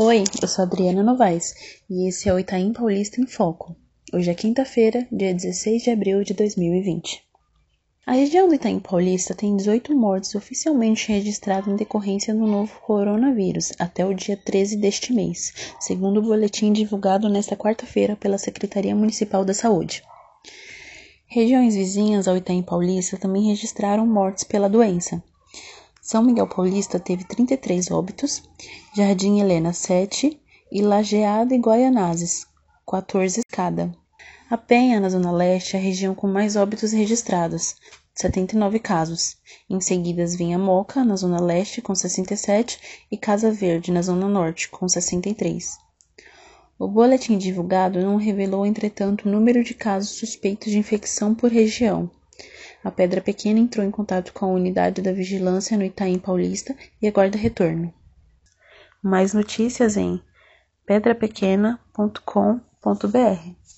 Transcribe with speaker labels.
Speaker 1: Oi, eu sou Adriana Novaes e esse é o Itaim Paulista em Foco. Hoje é quinta-feira, dia 16 de abril de 2020. A região do Itaim Paulista tem 18 mortes oficialmente registradas em decorrência do novo coronavírus até o dia 13 deste mês, segundo o boletim divulgado nesta quarta-feira pela Secretaria Municipal da Saúde. Regiões vizinhas ao Itaim Paulista também registraram mortes pela doença. São Miguel Paulista teve 33 óbitos, Jardim Helena 7 e Lajeado e Guaianazes 14 cada. A Penha, na Zona Leste, é a região com mais óbitos registrados, 79 casos. Em seguida vinha Moca, na Zona Leste, com 67, e Casa Verde, na Zona Norte, com 63. O boletim divulgado não revelou, entretanto, o número de casos suspeitos de infecção por região. A Pedra Pequena entrou em contato com a unidade da vigilância no Itaim Paulista e aguarda retorno. Mais notícias em pedrapequena.com.br